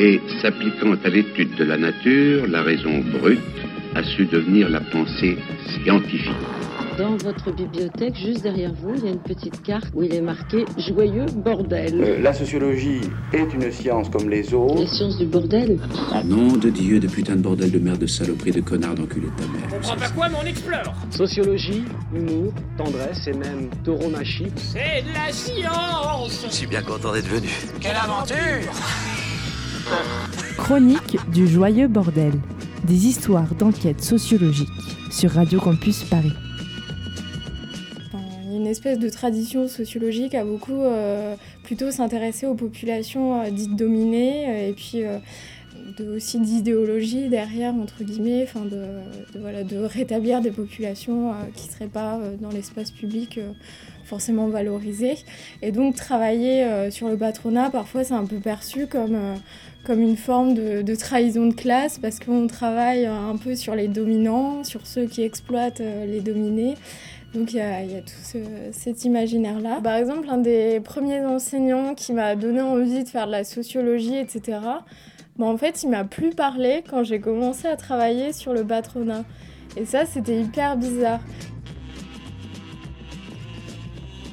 Et s'appliquant à l'étude de la nature, la raison brute a su devenir la pensée scientifique. Dans votre bibliothèque, juste derrière vous, il y a une petite carte où il est marqué Joyeux bordel. Euh, la sociologie est une science comme les autres. Les sciences du bordel? Ah nom de Dieu, de putain de bordel, de merde, de saloperie, de connard, d'enculé de ta mère. Comprends pas quoi, mais on explore Sociologie, humour, tendresse et même tauromachie. C'est de la science Je suis bien content d'être venu. Quelle aventure Chronique du joyeux bordel. Des histoires d'enquête sociologique sur Radio Campus Paris. A une espèce de tradition sociologique à beaucoup euh, plutôt s'intéresser aux populations euh, dites dominées euh, et puis de, aussi d'idéologie derrière entre guillemets, enfin de, voilà, de rétablir des populations qui ne seraient pas dans l'espace public forcément valorisées. Et donc travailler euh, sur le patronat, parfois c'est un peu perçu comme euh, une forme de, trahison de classe parce qu'on travaille un peu sur les dominants, sur ceux qui exploitent euh, les dominés. Donc il y, a, tout ce, cet imaginaire-là. Par exemple, un des premiers enseignants qui m'a donné envie de faire de la sociologie, etc., bah, en fait, il m'a plus parlé quand j'ai commencé à travailler sur le patronat. Et ça, c'était hyper bizarre.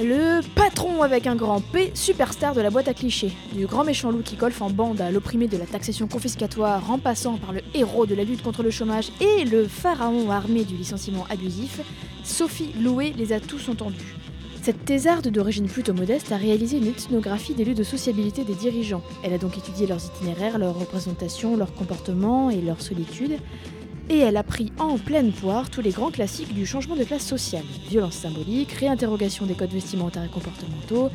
Le patron avec un grand P, superstar de la boîte à clichés, du grand méchant loup qui golfe en bande à l'opprimé de la taxation confiscatoire en passant par le héros de la lutte contre le chômage et le pharaon armé du licenciement abusif, Sophie Loué les a tous entendus. Cette thésarde d'origine plutôt modeste a réalisé une ethnographie des lieux de sociabilité des dirigeants. Elle a donc étudié leurs itinéraires, leurs représentations, leurs comportements et leur solitude, et elle a pris en pleine poire tous les grands classiques du changement de classe sociale. Violence symbolique, réinterrogation des codes vestimentaires et comportementaux,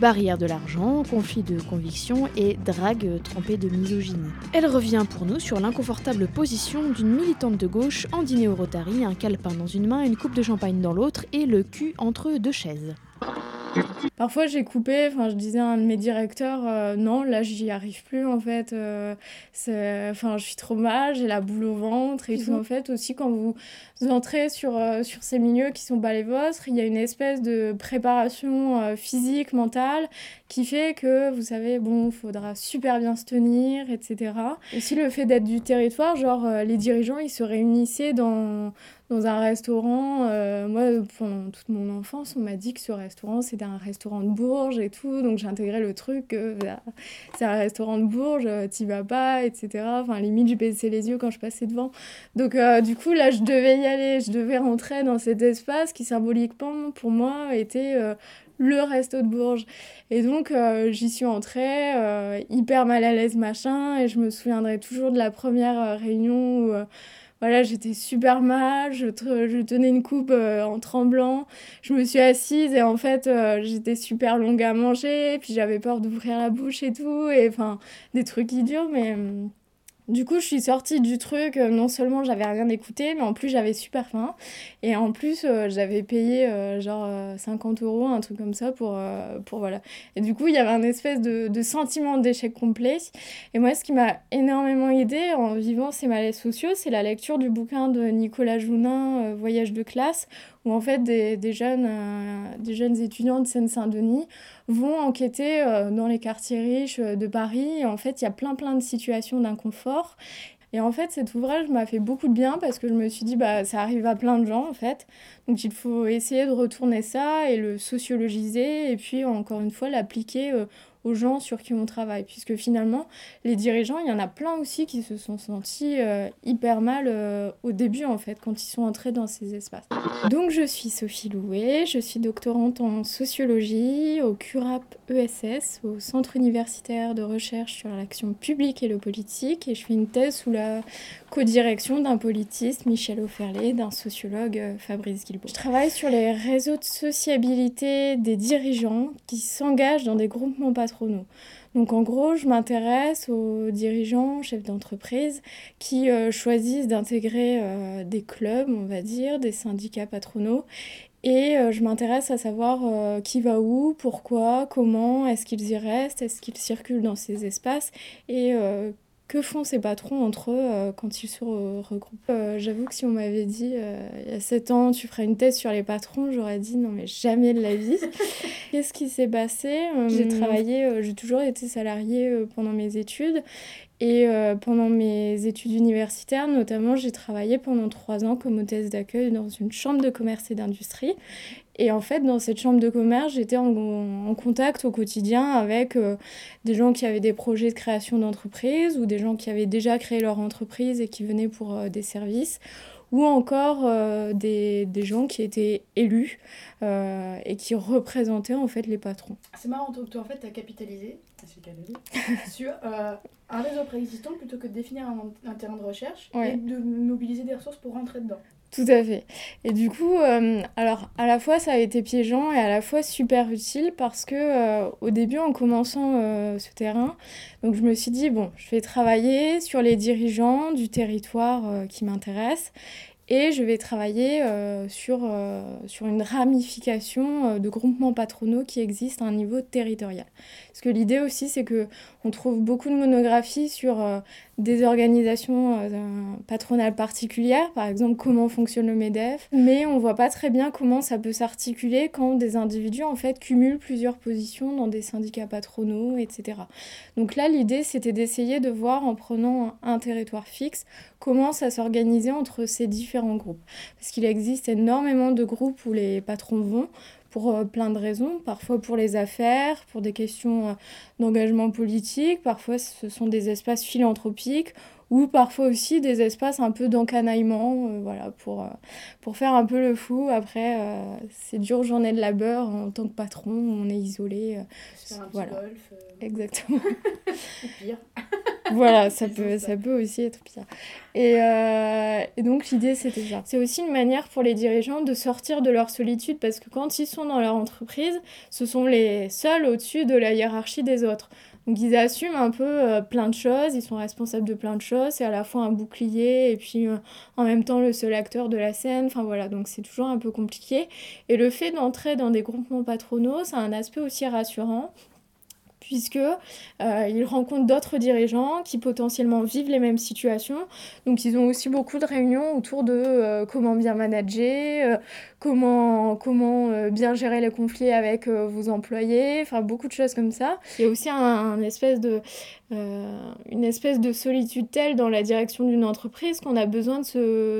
barrière de l'argent, conflit de conviction et drague trempée de misogynie. Elle revient pour nous sur l'inconfortable position d'une militante de gauche en dîner au Rotary, un calepin dans une main, une coupe de champagne dans l'autre et le cul entre deux chaises. Parfois j'ai coupé, enfin je disais à un de mes directeurs, euh, non là j'y arrive plus en fait, euh, enfin je suis trop mal, j'ai la boule au ventre et mmh. tout en fait aussi quand vous entrez sur, euh, sur ces milieux qui sont pas les vôtres, il y a une espèce de préparation physique, mentale qui fait que vous savez bon faudra super bien se tenir etc. Aussi le fait d'être du territoire, genre les dirigeants ils se réunissaient dans dans un restaurant. Euh, moi, pendant toute mon enfance, on m'a dit que ce restaurant, c'était un restaurant de Bourges et tout. Donc, j'ai intégré le truc, euh, c'est un restaurant de Bourges, euh, t'y vas pas, etc. Enfin, limite, je baissais les yeux quand je passais devant. Donc, euh, du coup, là, je devais y aller. Je devais rentrer dans cet espace qui, symboliquement, pour moi, était le resto de Bourges. Et donc, j'y suis entrée, hyper mal à l'aise, machin. Et je me souviendrai toujours de la première réunion où voilà, j'étais super mal, je, je, tenais une coupe euh, en tremblant, je me suis assise et en fait euh, j'étais super longue à manger, puis j'avais peur d'ouvrir la bouche et tout, et enfin des trucs idiots, mais du coup, je suis sortie du truc, euh, non seulement j'avais rien écouté, mais en plus j'avais super faim. Et en plus, euh, j'avais payé euh, genre 50 euros, un truc comme ça, pour, pour voilà. Et du coup, il y avait un espèce de, de sentiment d'échec complet. Et moi, ce qui m'a énormément aidé en vivant ces malaises sociaux, c'est la lecture du bouquin de Nicolas Jounin, Voyage de classe, où en fait des, des jeunes, euh, des jeunes étudiants de Seine-Saint-Denis vont enquêter euh, dans les quartiers riches de Paris. En fait, il y a plein plein de situations d'inconfort. Et en fait, cet ouvrage m'a fait beaucoup de bien parce que je me suis dit, bah, ça arrive à plein de gens, en fait. Donc, il faut essayer de retourner ça et le sociologiser et puis, encore une fois, l'appliquer euh, aux gens sur qui on travaille. Puisque finalement, les dirigeants, il y en a plein aussi qui se sont sentis euh, hyper mal euh, au début, en fait, quand ils sont entrés dans ces espaces. Donc, je suis Sophie Loué, je suis doctorante en sociologie au CURAP ESS, au Centre universitaire de recherche sur l'action publique et le politique, et je fais une thèse sous la co-direction d'un politiste, Michel Auferlet, d'un sociologue, euh, Fabrice Guilbault. Je travaille sur les réseaux de sociabilité des dirigeants qui s'engagent dans des groupements patronaux. Donc en gros, je m'intéresse aux dirigeants, chefs d'entreprise qui euh, choisissent d'intégrer euh, des clubs, on va dire, des syndicats patronaux. Et euh, je m'intéresse à savoir euh, qui va où, pourquoi, comment, est-ce qu'ils y restent, est-ce qu'ils circulent dans ces espaces et que font ces patrons entre eux quand ils se regroupent? J'avoue que si on m'avait dit il y a 7 ans, tu ferais une thèse sur les patrons, j'aurais dit non, mais jamais de la vie. Qu'est-ce qui s'est passé? J'ai travaillé, j'ai toujours été salariée pendant mes études. Et pendant mes études universitaires, notamment, j'ai travaillé pendant trois ans comme hôtesse d'accueil dans une chambre de commerce et d'industrie. Et en fait, dans cette chambre de commerce, j'étais en, contact au quotidien avec euh, des gens qui avaient des projets de création d'entreprise ou des gens qui avaient déjà créé leur entreprise et qui venaient pour euh, des services ou encore euh, des, des, gens qui étaient élus et qui représentaient en fait les patrons. C'est marrant, donc toi en fait tu as capitalisé sur un réseau préexistant plutôt que de définir un, terrain de recherche et de mobiliser des ressources pour rentrer dedans. Tout à fait. Et du coup, euh, alors à la fois ça a été piégeant et à la fois super utile parce que euh, au début, en commençant euh, ce terrain, donc je me suis dit bon, je vais travailler sur les dirigeants du territoire qui m'intéresse et je vais travailler sur, sur une ramification de groupements patronaux qui existent à un niveau territorial. Parce que l'idée aussi, c'est que on trouve beaucoup de monographies sur des organisations euh, patronales particulières, par exemple comment fonctionne le MEDEF, mais on voit pas très bien comment ça peut s'articuler quand des individus en fait cumulent plusieurs positions dans des syndicats patronaux, etc. Donc là, l'idée c'était d'essayer de voir en prenant un territoire fixe comment ça s'organisait entre ces différents groupes. Parce qu'il existe énormément de groupes où les patrons vont, pour euh, plein de raisons, parfois pour les affaires, pour des questions euh, d'engagement politique, parfois ce sont des espaces philanthropiques ou parfois aussi des espaces un peu d'encanaillement, euh, voilà, pour, pour faire un peu le fou. Après, ces dures journées de labeur en tant que patron, on est isolé. voilà. golf. Exactement. pire. voilà, ça peut, ça peut aussi être pire. Et, euh, et donc l'idée, c'était ça. C'est aussi une manière pour les dirigeants de sortir de leur solitude parce que quand ils sont dans leur entreprise, ce sont les seuls au-dessus de la hiérarchie des autres. Donc ils assument un peu euh, plein de choses, ils sont responsables de plein de choses, c'est à la fois un bouclier et puis euh, en même temps le seul acteur de la scène, enfin voilà, donc c'est toujours un peu compliqué. Et le fait d'entrer dans des groupements patronaux, ça a un aspect aussi rassurant puisque euh, ils rencontrent d'autres dirigeants qui potentiellement vivent les mêmes situations. Donc ils ont aussi beaucoup de réunions autour de euh, comment bien manager, euh, comment, comment bien gérer les conflits avec vos employés, enfin beaucoup de choses comme ça. Il y a aussi une espèce de solitude telle dans la direction d'une entreprise qu'on a besoin de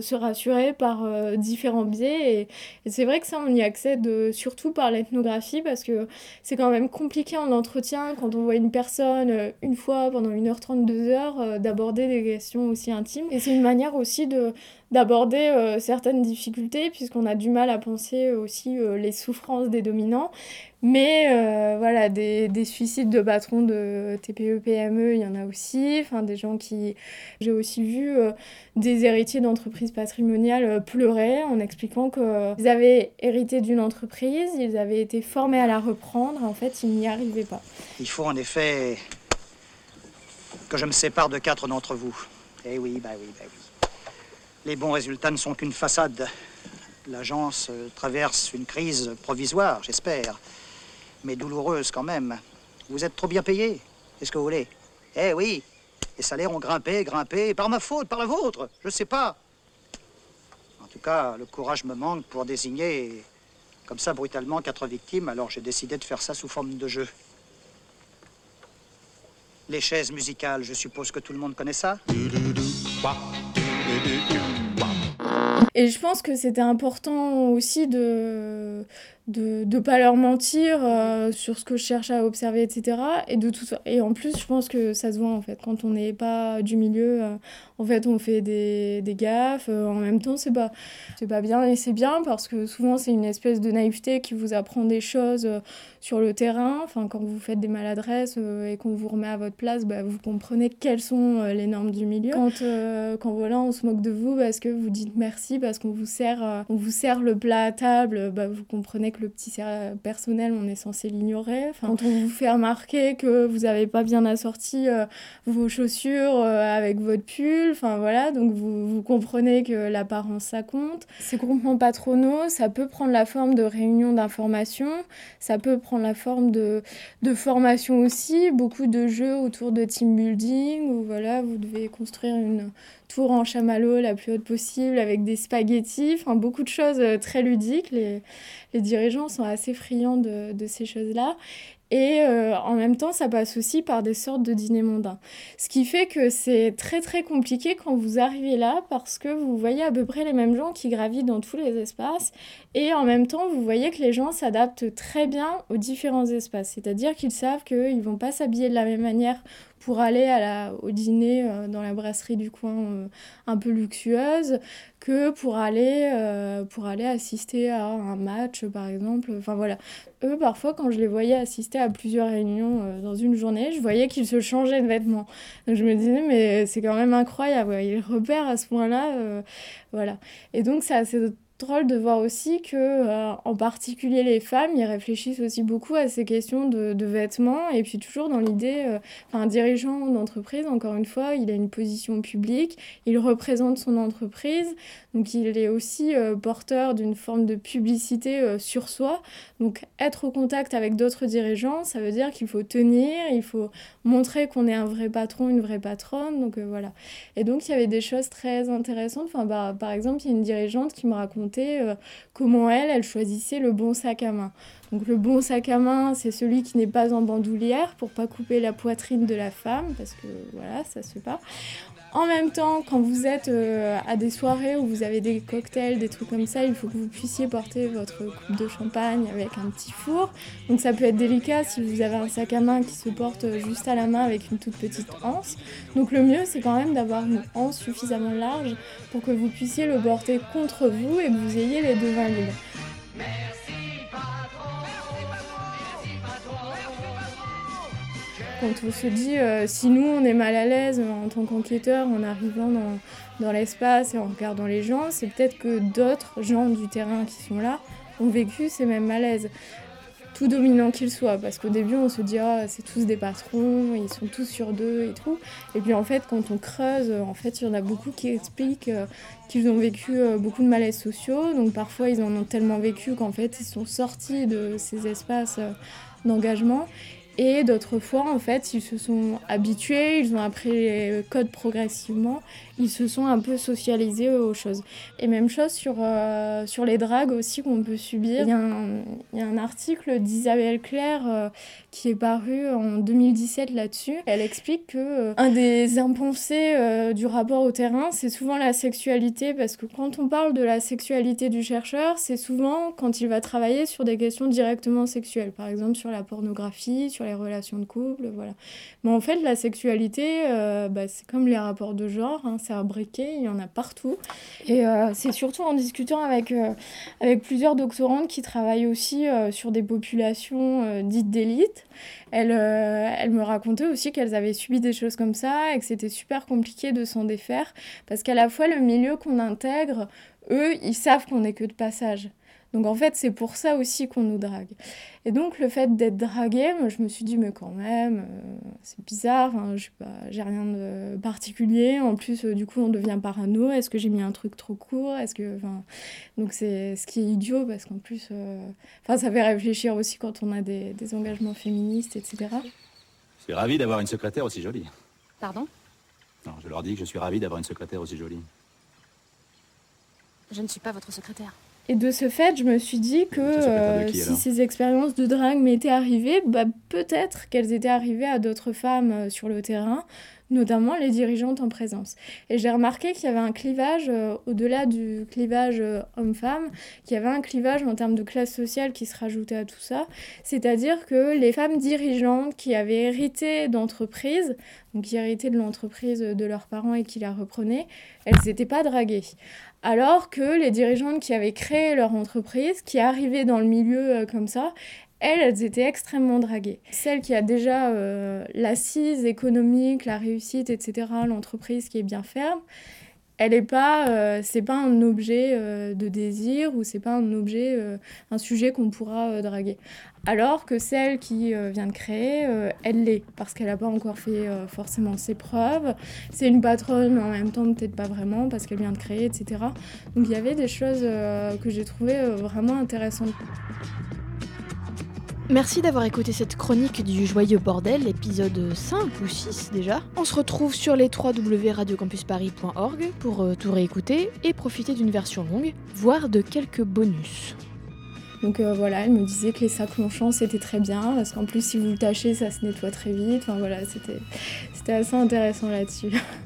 se, rassurer par différents biais. Et, c'est vrai que ça, on y accède surtout par l'ethnographie parce que c'est quand même compliqué en entretien quand on voit une personne une fois pendant 1h30, 2h d'aborder des questions aussi intimes. Et c'est une manière aussi de d'aborder certaines difficultés puisqu'on a du mal à penser aussi les souffrances des dominants mais euh, voilà, des, des, suicides de patrons de TPE, PME, il y en a aussi. Enfin, des gens qui. J'ai aussi vu euh, des héritiers d'entreprises patrimoniales euh, pleurer en expliquant qu'ils avaient hérité d'une entreprise, ils avaient été formés à la reprendre, en fait, ils n'y arrivaient pas. Il faut en effet que je me sépare de quatre d'entre vous. Eh oui, bah oui, bah oui. Les bons résultats ne sont qu'une façade. L'agence traverse une crise provisoire, j'espère mais douloureuse quand même. Vous êtes trop bien payé. Qu'est-ce que vous voulez? Eh oui, les salaires ont grimpé, grimpé, par ma faute, par la vôtre, je sais pas. En tout cas, le courage me manque pour désigner comme ça brutalement quatre victimes, alors j'ai décidé de faire ça sous forme de jeu. Les chaises musicales, je suppose que tout le monde connaît ça? Et je pense que c'était important aussi de de ne pas leur mentir euh, sur ce que je cherche à observer, etc. Et, de tout, et en plus, je pense que ça se voit en fait. Quand on n'est pas du milieu, euh, en fait, on fait des, des gaffes. Euh, en même temps, c'est pas, c'est pas bien et c'est bien parce que souvent, c'est une espèce de naïveté qui vous apprend des choses sur le terrain. Enfin, quand vous faites des maladresses et qu'on vous remet à votre place, bah, vous comprenez quelles sont les normes du milieu. Quand, quand voilà, on se moque de vous parce que vous dites merci, parce qu'on vous sert, on vous sert le plat à table, bah, vous comprenez le petit personnel, on est censé l'ignorer. quand on vous fait remarquer que vous n'avez pas bien assorti euh, vos chaussures euh, avec votre pull, enfin voilà, donc vous, vous comprenez que l'apparence ça compte. Ces groupements patronaux, ça peut prendre la forme de réunions d'information, ça peut prendre la forme de, de formation aussi, beaucoup de jeux autour de team building, où voilà, vous devez construire une tour en chamallow la plus haute possible avec des spaghettis, enfin beaucoup de choses euh, très ludiques. Les, les dirigeants sont assez friands de, de ces choses-là. Et euh, en même temps, ça passe aussi par des sortes de dîners mondains. Ce qui fait que c'est très très compliqué quand vous arrivez là parce que vous voyez à peu près les mêmes gens qui gravitent dans tous les espaces. Et en même temps, vous voyez que les gens s'adaptent très bien aux différents espaces. C'est-à-dire qu'ils savent qu'ils ne vont pas s'habiller de la même manière pour aller à la, au dîner euh, dans la brasserie du coin euh, un peu luxueuse que pour aller, euh, pour aller assister à un match, par exemple. Enfin voilà. Eux, parfois, quand je les voyais assister à plusieurs réunions dans une journée, je voyais qu'ils se changeaient de vêtements. Donc je me disais, mais c'est quand même incroyable. Ils repèrent à ce point-là. voilà. Et donc, c'est drôle de voir aussi que, euh, en particulier les femmes, ils réfléchissent aussi beaucoup à ces questions de, vêtements. Et puis toujours dans l'idée, euh, un dirigeant d'entreprise, encore une fois, il a une position publique, il représente son entreprise, donc il est aussi euh, porteur d'une forme de publicité sur soi. Donc être au contact avec d'autres dirigeants, ça veut dire qu'il faut tenir, il faut montrer qu'on est un vrai patron, une vraie patronne, donc voilà. Et donc il y avait des choses très intéressantes, enfin, bah, par exemple, il y a une dirigeante qui me raconte euh, comment elle, elle choisissait le bon sac à main. Donc le bon sac à main, c'est celui qui n'est pas en bandoulière pour pas couper la poitrine de la femme, parce que voilà, ça se fait pas. En même temps, quand vous êtes euh, à des soirées où vous avez des cocktails, des trucs comme ça, il faut que vous puissiez porter votre coupe de champagne avec un petit four. Donc ça peut être délicat si vous avez un sac à main qui se porte juste à la main avec une toute petite anse. Donc le mieux, c'est quand même d'avoir une anse suffisamment large pour que vous puissiez le porter contre vous et que vous ayez les deux mains libres. Quand on se dit euh, si nous on est mal à l'aise en tant qu'enquêteur en arrivant dans, l'espace et en regardant les gens, c'est peut-être que d'autres gens du terrain qui sont là ont vécu ces mêmes malaises. Tout dominant qu'ils soient, parce qu'au début on se dit ah, c'est tous des patrons, ils sont tous sur deux et tout. Et puis en fait quand on creuse, en fait il y en a beaucoup qui expliquent euh, qu'ils ont vécu euh, beaucoup de malaises sociaux. Donc parfois ils en ont tellement vécu qu'en fait ils sont sortis de ces espaces d'engagement et d'autres fois, en fait, ils se sont habitués, ils ont appris les codes progressivement, ils se sont un peu socialisés aux choses. Et même chose sur, euh, sur les dragues aussi qu'on peut subir. Il y, a un, article d'Isabelle Claire euh, qui est paru en 2017 là-dessus. Elle explique que euh, un des impensés du rapport au terrain, c'est souvent la sexualité, parce que quand on parle de la sexualité du chercheur, c'est souvent quand il va travailler sur des questions directement sexuelles, par exemple sur la pornographie, sur les relations de couple, voilà. Mais en fait, la sexualité, euh, bah, c'est comme les rapports de genre, hein, c'est briquet, il y en a partout. Et euh, c'est surtout en discutant avec, euh, avec plusieurs doctorantes qui travaillent aussi sur des populations dites d'élite. Elles, elles me racontaient aussi qu'elles avaient subi des choses comme ça et que c'était super compliqué de s'en défaire parce qu'à la fois le milieu qu'on intègre, eux, ils savent qu'on n'est que de passage. Donc en fait, c'est pour ça aussi qu'on nous drague. Et donc le fait d'être dragué, moi, je me suis dit, mais quand même, euh, c'est bizarre, hein, je pas, j'ai rien de particulier. En plus, euh, du coup, on devient parano. Est-ce que j'ai mis un truc trop court? Est-ce que, donc c'est ce qui est idiot parce qu'en plus, euh, enfin, ça fait réfléchir aussi quand on a des, des engagements féministes, etc. Je suis ravi d'avoir une secrétaire aussi jolie. Pardon? Non, je leur dis que je suis ravi d'avoir une secrétaire aussi jolie. Je ne suis pas votre secrétaire. Et de ce fait, je me suis dit que euh, si ces expériences de drague m'étaient arrivées, bah, peut-être qu'elles étaient arrivées à d'autres femmes euh, sur le terrain, notamment les dirigeantes en présence. Et j'ai remarqué qu'il y avait un clivage, euh, au-delà du clivage homme-femme, qu'il y avait un clivage en termes de classe sociale qui se rajoutait à tout ça. C'est-à-dire que les femmes dirigeantes qui avaient hérité d'entreprises, donc qui héritaient de l'entreprise de leurs parents et qui la reprenaient, elles n'étaient pas draguées alors que les dirigeantes qui avaient créé leur entreprise, qui arrivaient dans le milieu euh, comme ça, elles, elles étaient extrêmement draguées. Celle qui a déjà euh, l'assise économique, la réussite, etc., l'entreprise qui est bien ferme, elle est pas, euh, c'est pas un objet euh, de désir ou c'est pas un objet, euh, un sujet qu'on pourra draguer. Alors que celle qui vient de créer, elle l'est parce qu'elle n'a pas encore fait forcément ses preuves. C'est une patronne, mais en même temps peut-être pas vraiment parce qu'elle vient de créer, etc. Donc il y avait des choses que j'ai trouvées vraiment intéressantes. Merci d'avoir écouté cette chronique du Joyeux Bordel, épisode 5 ou 6 déjà. On se retrouve sur les www.radiocampusparis.org pour euh, tout réécouter et profiter d'une version longue, voire de quelques bonus. Donc euh, voilà, elle me disait que les sacs Longchamp c'était très bien, parce qu'en plus si vous le tâchez ça se nettoie très vite. Enfin voilà, c'était assez intéressant là-dessus.